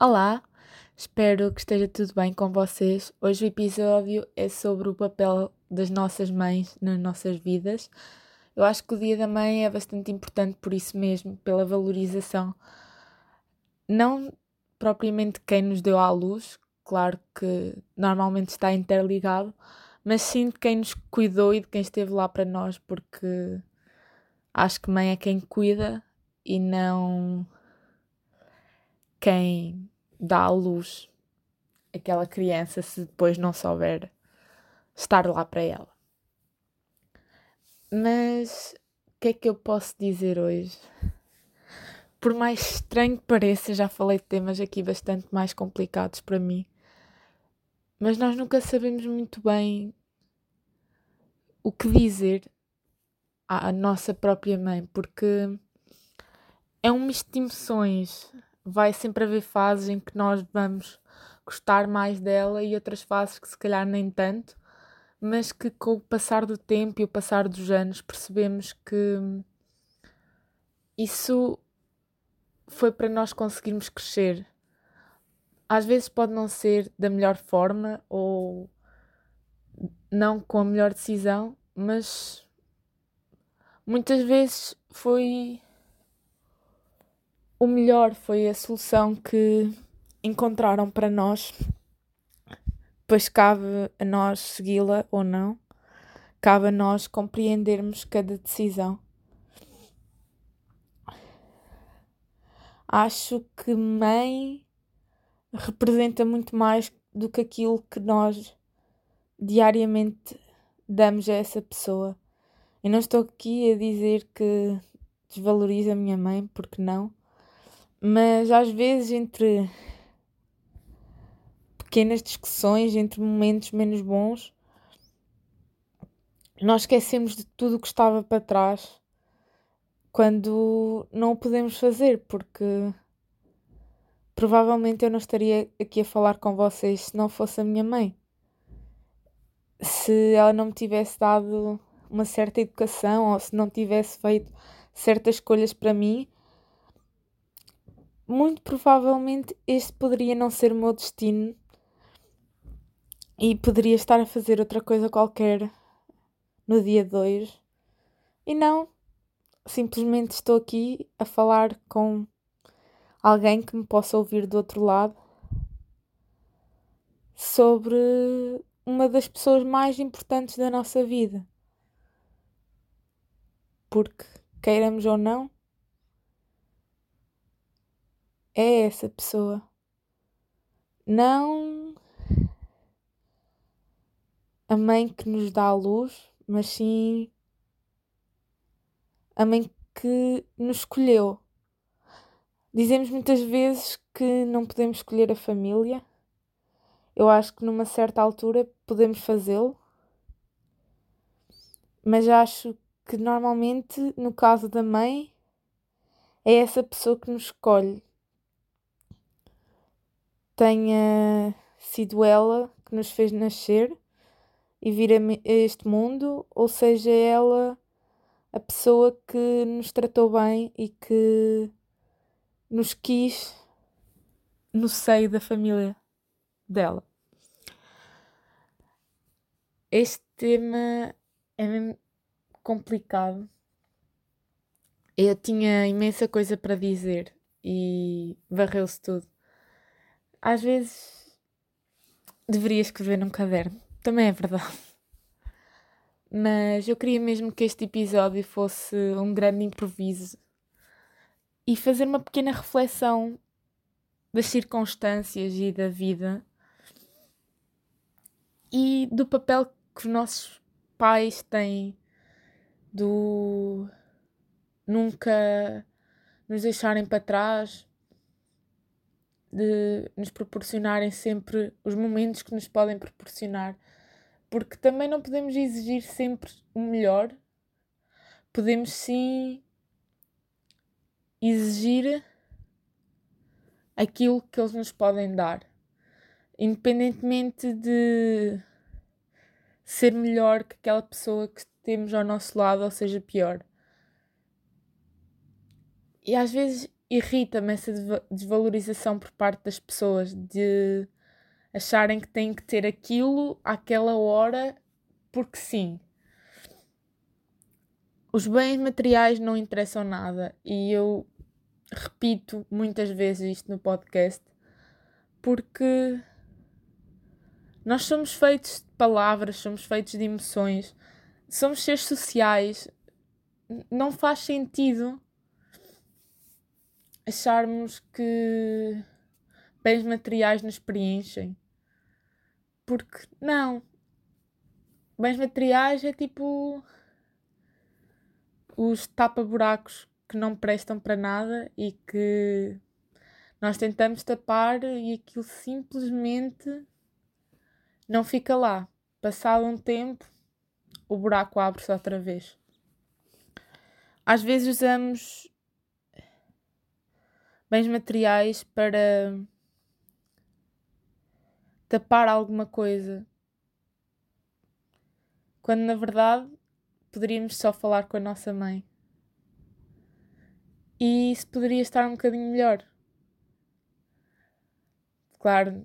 Olá, espero que esteja tudo bem com vocês. Hoje o episódio é sobre o papel das nossas mães nas nossas vidas. Eu acho que o Dia da Mãe é bastante importante por isso mesmo, pela valorização. Não propriamente quem nos deu à luz, claro que normalmente está interligado, mas sim de quem nos cuidou e de quem esteve lá para nós, porque acho que mãe é quem cuida e não quem dá à luz aquela criança se depois não souber estar lá para ela. Mas o que é que eu posso dizer hoje? Por mais estranho que pareça, já falei de temas aqui bastante mais complicados para mim, mas nós nunca sabemos muito bem o que dizer à nossa própria mãe, porque é um misto de emoções vai sempre haver fases em que nós vamos gostar mais dela e outras fases que se calhar nem tanto, mas que com o passar do tempo e o passar dos anos percebemos que isso foi para nós conseguirmos crescer. Às vezes pode não ser da melhor forma ou não com a melhor decisão, mas muitas vezes foi o melhor foi a solução que encontraram para nós, pois cabe a nós segui-la ou não, cabe a nós compreendermos cada decisão. Acho que mãe representa muito mais do que aquilo que nós diariamente damos a essa pessoa. Eu não estou aqui a dizer que desvalorizo a minha mãe, porque não mas às vezes entre pequenas discussões, entre momentos menos bons, nós esquecemos de tudo o que estava para trás quando não o podemos fazer, porque provavelmente eu não estaria aqui a falar com vocês se não fosse a minha mãe. Se ela não me tivesse dado uma certa educação ou se não tivesse feito certas escolhas para mim, muito provavelmente este poderia não ser o meu destino e poderia estar a fazer outra coisa qualquer no dia 2. E não, simplesmente estou aqui a falar com alguém que me possa ouvir do outro lado sobre uma das pessoas mais importantes da nossa vida. Porque, queiramos ou não, é essa pessoa. Não a mãe que nos dá a luz, mas sim a mãe que nos escolheu. Dizemos muitas vezes que não podemos escolher a família. Eu acho que numa certa altura podemos fazê-lo, mas acho que normalmente no caso da mãe é essa pessoa que nos escolhe tenha sido ela que nos fez nascer e vir a este mundo, ou seja ela a pessoa que nos tratou bem e que nos quis no seio da família dela. Este tema é mesmo complicado. Eu tinha imensa coisa para dizer e varreu-se tudo. Às vezes deveria escrever num caderno, também é verdade. Mas eu queria mesmo que este episódio fosse um grande improviso e fazer uma pequena reflexão das circunstâncias e da vida e do papel que os nossos pais têm do nunca nos deixarem para trás de nos proporcionarem sempre os momentos que nos podem proporcionar, porque também não podemos exigir sempre o melhor, podemos sim exigir aquilo que eles nos podem dar, independentemente de ser melhor que aquela pessoa que temos ao nosso lado ou seja pior. E às vezes irrita-me essa desvalorização por parte das pessoas de acharem que têm que ter aquilo àquela hora porque sim. Os bens materiais não interessam nada e eu repito muitas vezes isto no podcast porque nós somos feitos de palavras, somos feitos de emoções, somos seres sociais. Não faz sentido acharmos que bens materiais nos preenchem. Porque não. Bens materiais é tipo os tapa-buracos que não prestam para nada e que nós tentamos tapar e aquilo simplesmente não fica lá. Passado um tempo, o buraco abre-se outra vez. Às vezes usamos bens materiais para tapar alguma coisa, quando na verdade poderíamos só falar com a nossa mãe. E isso poderia estar um bocadinho melhor. Claro,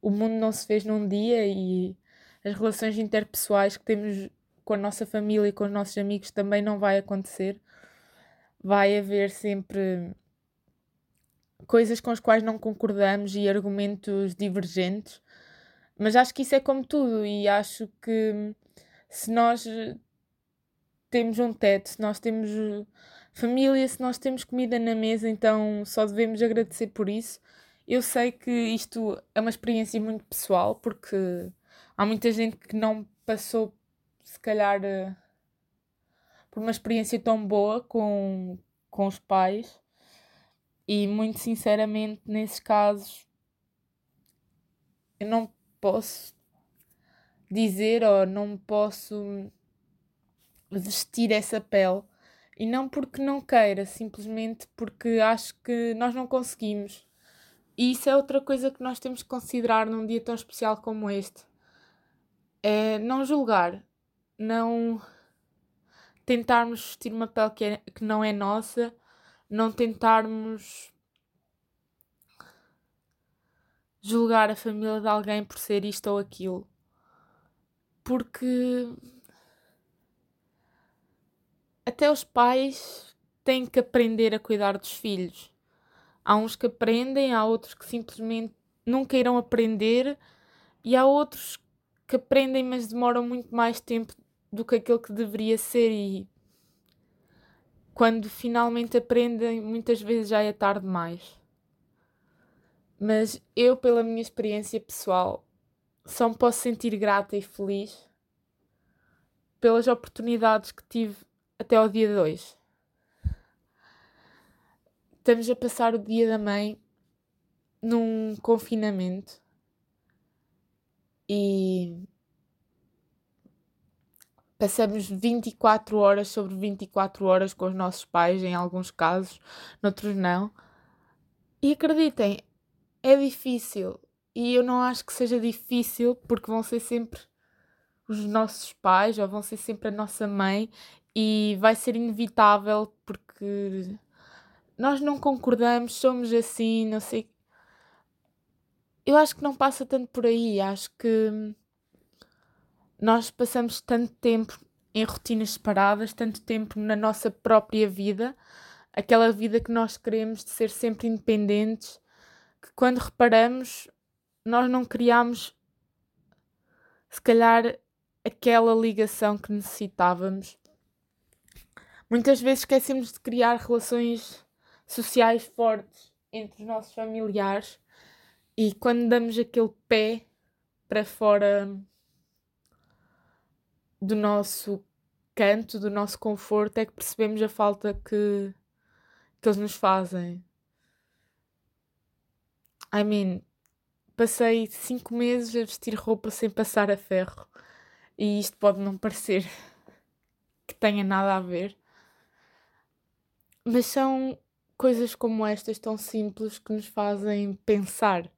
o mundo não se fez num dia e as relações interpessoais que temos com a nossa família e com os nossos amigos também não vai acontecer. Vai haver sempre coisas com as quais não concordamos e argumentos divergentes, mas acho que isso é como tudo e acho que se nós temos um teto, se nós temos família, se nós temos comida na mesa, então só devemos agradecer por isso. Eu sei que isto é uma experiência muito pessoal, porque há muita gente que não passou, se calhar, eh, por uma experiência tão boa com, com os pais. E muito sinceramente, nesses casos, eu não posso dizer ou não posso vestir essa pele. E não porque não queira, simplesmente porque acho que nós não conseguimos. E isso é outra coisa que nós temos que considerar num dia tão especial como este. É não julgar, não tentarmos vestir uma pele que, é, que não é nossa, não tentarmos julgar a família de alguém por ser isto ou aquilo. Porque até os pais têm que aprender a cuidar dos filhos. Há uns que aprendem, há outros que simplesmente nunca irão aprender, e há outros que aprendem, mas demoram muito mais tempo do que aquilo que deveria ser. E quando finalmente aprendem, muitas vezes já é tarde demais. Mas eu, pela minha experiência pessoal, só me posso sentir grata e feliz pelas oportunidades que tive até ao dia 2. Estamos a passar o dia da mãe num confinamento e passamos 24 horas sobre 24 horas com os nossos pais, em alguns casos, noutros não. E acreditem, é difícil. E eu não acho que seja difícil porque vão ser sempre os nossos pais ou vão ser sempre a nossa mãe e vai ser inevitável porque nós não concordamos, somos assim, não sei. Eu acho que não passa tanto por aí. Acho que nós passamos tanto tempo em rotinas separadas, tanto tempo na nossa própria vida, aquela vida que nós queremos de ser sempre independentes, que quando reparamos, nós não criamos, se calhar, aquela ligação que necessitávamos. Muitas vezes esquecemos de criar relações sociais fortes entre os nossos familiares e quando damos aquele pé para fora do nosso canto, do nosso conforto, é que percebemos a falta que, que eles nos fazem. I mean, passei cinco meses a vestir roupa sem passar a ferro e isto pode não parecer que tenha nada a ver, mas são coisas como estas tão simples que nos fazem pensar.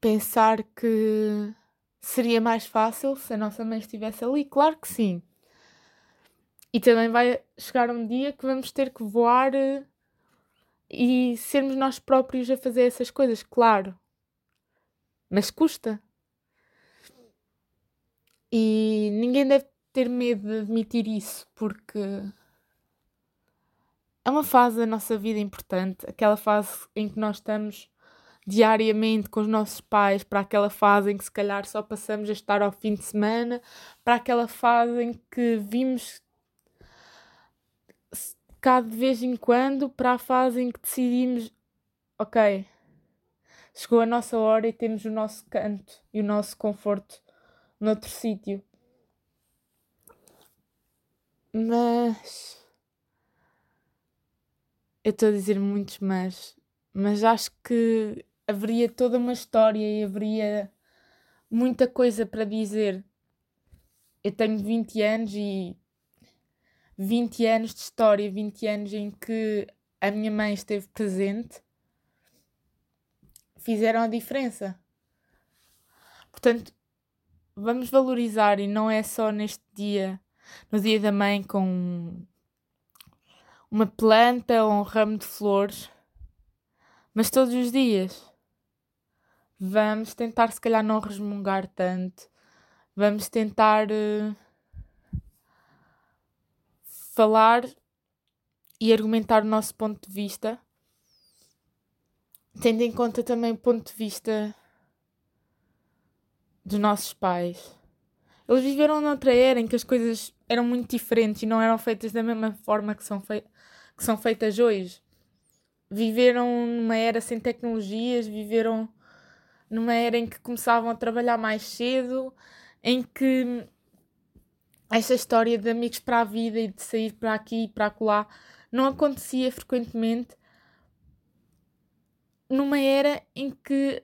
Pensar que seria mais fácil se a nossa mãe estivesse ali? Claro que sim. E também vai chegar um dia que vamos ter que voar eh, e sermos nós próprios a fazer essas coisas, claro. Mas custa. E ninguém deve ter medo de admitir isso, porque é uma fase da nossa vida importante, aquela fase em que nós estamos diariamente com os nossos pais, para aquela fase em que se calhar só passamos a estar ao fim de semana, para aquela fase em que vimos cá de vez em quando, para a fase em que decidimos, ok, chegou a nossa hora e temos o nosso canto e o nosso conforto noutro sítio. Mas eu estou a dizer muitos mas, mas acho que haveria toda uma história e haveria muita coisa para dizer. Eu tenho 20 anos e 20 anos de história, 20 anos em que a minha mãe esteve presente, fizeram a diferença. Portanto, vamos valorizar e não é só neste dia, no dia da mãe, com uma planta ou um ramo de flores, mas todos os dias. Vamos tentar, se calhar, não resmungar tanto. Vamos tentar uh, falar e argumentar o nosso ponto de vista, tendo em conta também o ponto de vista dos nossos pais. Eles viveram noutra era em que as coisas eram muito diferentes e não eram feitas da mesma forma que são, fei que são feitas hoje. Viveram numa era sem tecnologias, viveram numa era em que começavam a trabalhar mais cedo, em que esta história de amigos para a vida e de sair para aqui e para acolá não acontecia frequentemente numa era em que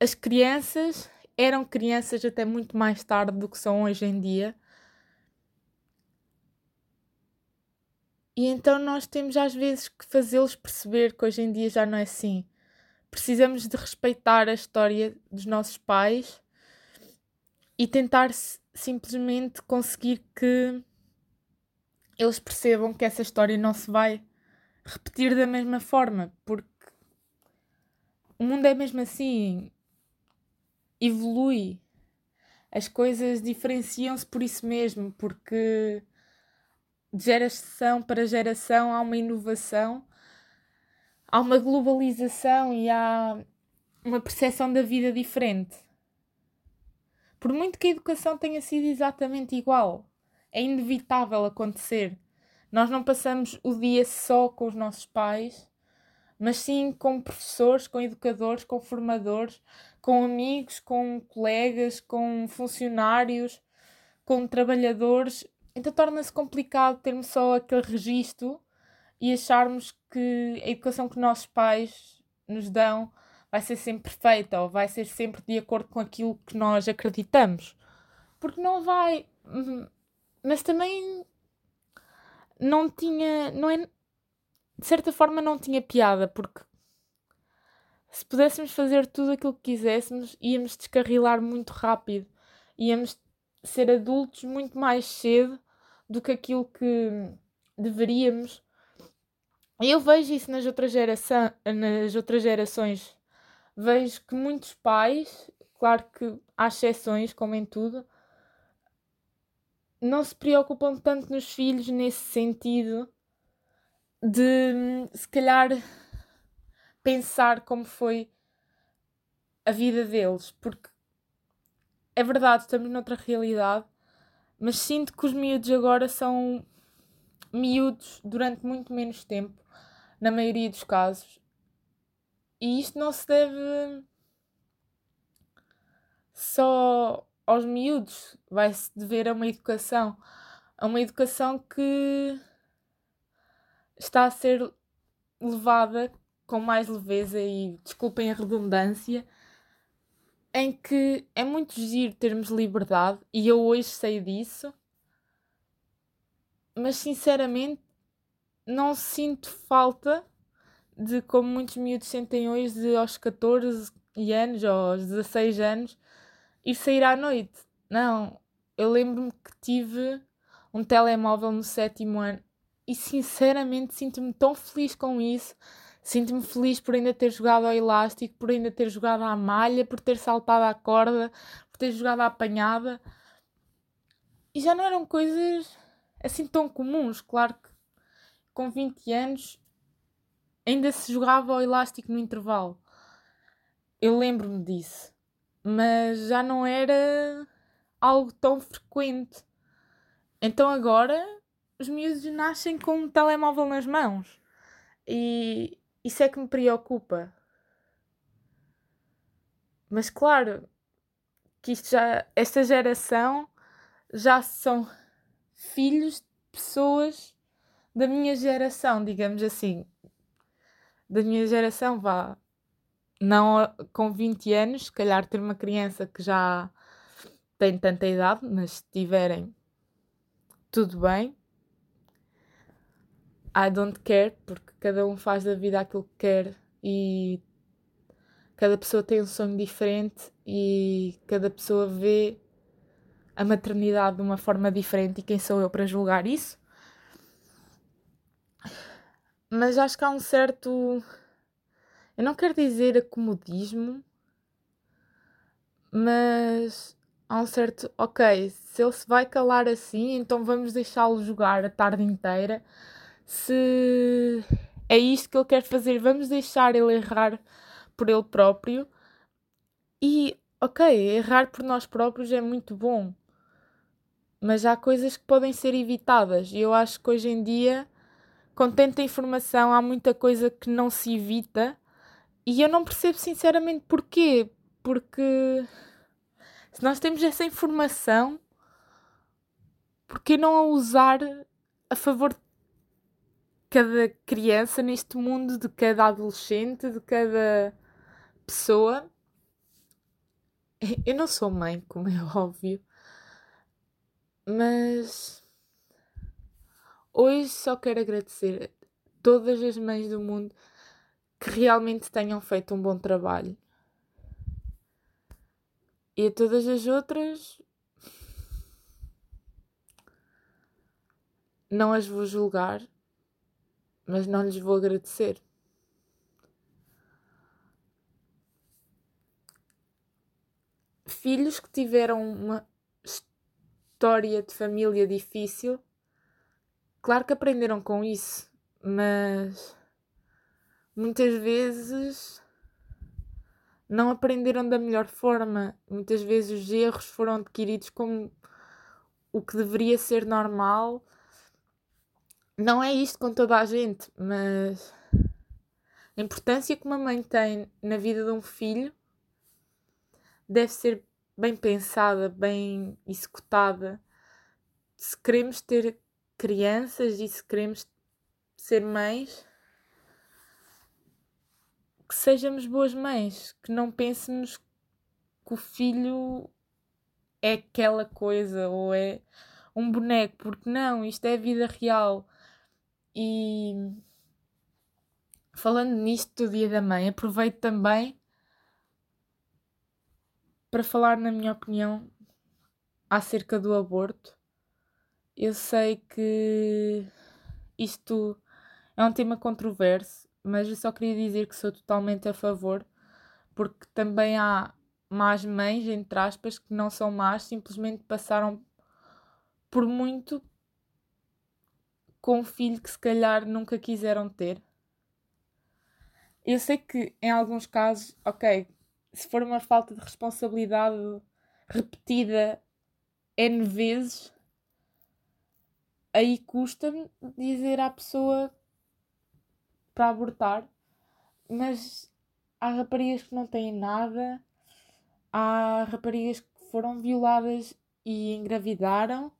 as crianças eram crianças até muito mais tarde do que são hoje em dia. E então nós temos às vezes que fazê-los perceber que hoje em dia já não é assim precisamos de respeitar a história dos nossos pais e tentar simplesmente conseguir que eles percebam que essa história não se vai repetir da mesma forma, porque o mundo é mesmo assim, evolui, as coisas diferenciam-se por isso mesmo, porque de geração para geração há uma inovação há uma globalização e há uma percepção da vida diferente. Por muito que a educação tenha sido exatamente igual, é inevitável acontecer. Nós não passamos o dia só com os nossos pais, mas sim com professores, com educadores, com formadores, com amigos, com colegas, com funcionários, com trabalhadores. Então torna-se complicado termos só aquele registro e acharmos que a educação que nossos pais nos dão vai ser sempre perfeita ou vai ser sempre de acordo com aquilo que nós acreditamos. Porque não vai. Uhum. Mas também não tinha. Não é, de certa forma não tinha piada, porque se pudéssemos fazer tudo aquilo que quiséssemos, íamos descarrilar muito rápido. Íamos ser adultos muito mais cedo do que aquilo que deveríamos eu vejo isso nas outras, geração, nas outras gerações. Vejo que muitos pais, claro que há exceções, como em tudo, não se preocupam tanto nos filhos nesse sentido de se calhar pensar como foi a vida deles, porque é verdade, estamos noutra realidade, mas sinto que os miúdos agora são miúdos durante muito menos tempo na maioria dos casos. E isto não se deve só aos miúdos, vai-se dever a uma educação, a uma educação que está a ser levada com mais leveza e desculpem a redundância, em que é muito giro termos liberdade e eu hoje sei disso, mas sinceramente não sinto falta de como muitos miúdos sentem hoje de aos 14 anos ou aos 16 anos ir sair à noite. Não, eu lembro-me que tive um telemóvel no sétimo ano e sinceramente sinto-me tão feliz com isso. Sinto-me feliz por ainda ter jogado ao elástico, por ainda ter jogado à malha, por ter saltado à corda, por ter jogado à apanhada. E já não eram coisas assim tão comuns. Claro que com 20 anos ainda se jogava ao elástico no intervalo. Eu lembro-me disso. Mas já não era algo tão frequente. Então agora os miúdos nascem com um telemóvel nas mãos. E isso é que me preocupa. Mas claro que já, esta geração já são filhos de pessoas da minha geração, digamos assim. Da minha geração, vá. Não com 20 anos, se calhar ter uma criança que já tem tanta idade, mas se tiverem tudo bem. I don't care, porque cada um faz da vida aquilo que quer e cada pessoa tem um sonho diferente e cada pessoa vê a maternidade de uma forma diferente e quem sou eu para julgar isso? Mas acho que há um certo. Eu não quero dizer acomodismo, mas há um certo. Ok, se ele se vai calar assim, então vamos deixá-lo jogar a tarde inteira. Se é isto que ele quer fazer, vamos deixar ele errar por ele próprio. E, ok, errar por nós próprios é muito bom mas há coisas que podem ser evitadas. E eu acho que hoje em dia, com tanta informação, há muita coisa que não se evita. E eu não percebo sinceramente porquê. Porque se nós temos essa informação, porquê não a usar a favor de cada criança neste mundo, de cada adolescente, de cada pessoa? Eu não sou mãe, como é óbvio, mas hoje só quero agradecer a todas as mães do mundo que realmente tenham feito um bom trabalho. E a todas as outras não as vou julgar, mas não lhes vou agradecer. Filhos que tiveram uma história de família difícil. Claro que aprenderam com isso, mas muitas vezes não aprenderam da melhor forma. Muitas vezes os erros foram adquiridos como o que deveria ser normal. Não é isto com toda a gente, mas a importância que uma mãe tem na vida de um filho deve ser bem pensada, bem executada. Se queremos ter crianças e se queremos ser mães, que sejamos boas mães, que não pensemos que o filho é aquela coisa ou é um boneco, porque não, isto é vida real. E falando nisto do Dia da Mãe, aproveito também para falar, na minha opinião, acerca do aborto. Eu sei que isto é um tema controverso, mas eu só queria dizer que sou totalmente a favor, porque também há más mães, entre aspas, que não são más, simplesmente passaram por muito com um filho que se calhar nunca quiseram ter. Eu sei que em alguns casos, ok, se for uma falta de responsabilidade repetida N vezes, aí custa-me dizer à pessoa para abortar, mas há raparigas que não têm nada, há raparigas que foram violadas e engravidaram,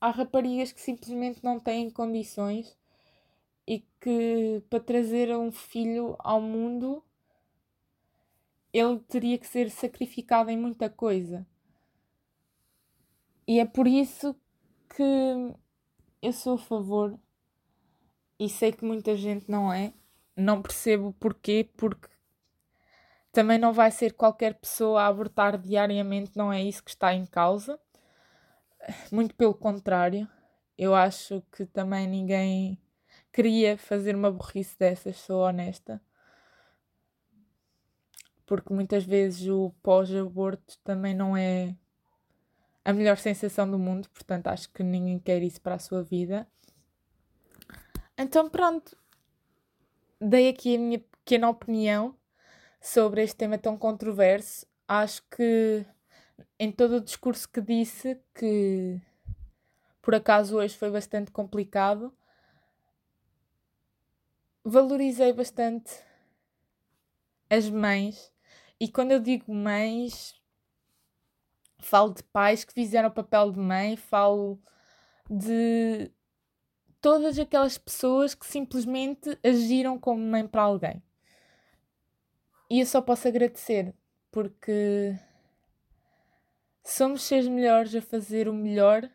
há raparigas que simplesmente não têm condições e que para trazer um filho ao mundo ele teria que ser sacrificado em muita coisa. E é por isso que eu sou a favor e sei que muita gente não é. Não percebo porquê, porque também não vai ser qualquer pessoa a abortar diariamente, não é isso que está em causa. Muito pelo contrário, eu acho que também ninguém queria fazer uma burrice dessas, sou honesta. Porque muitas vezes o pós-aborto também não é a melhor sensação do mundo, portanto acho que ninguém quer isso para a sua vida. Então pronto, dei aqui a minha pequena opinião sobre este tema tão controverso. Acho que em todo o discurso que disse, que por acaso hoje foi bastante complicado, valorizei bastante as mães. E quando eu digo mães, falo de pais que fizeram o papel de mãe, falo de todas aquelas pessoas que simplesmente agiram como mãe para alguém. E eu só posso agradecer, porque somos seres melhores a fazer o melhor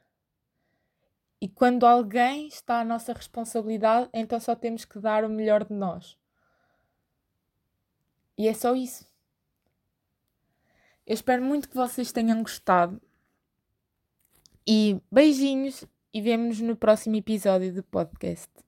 e quando alguém está à nossa responsabilidade, então só temos que dar o melhor de nós. E é só isso. Eu espero muito que vocês tenham gostado. E beijinhos e vemo-nos no próximo episódio do podcast.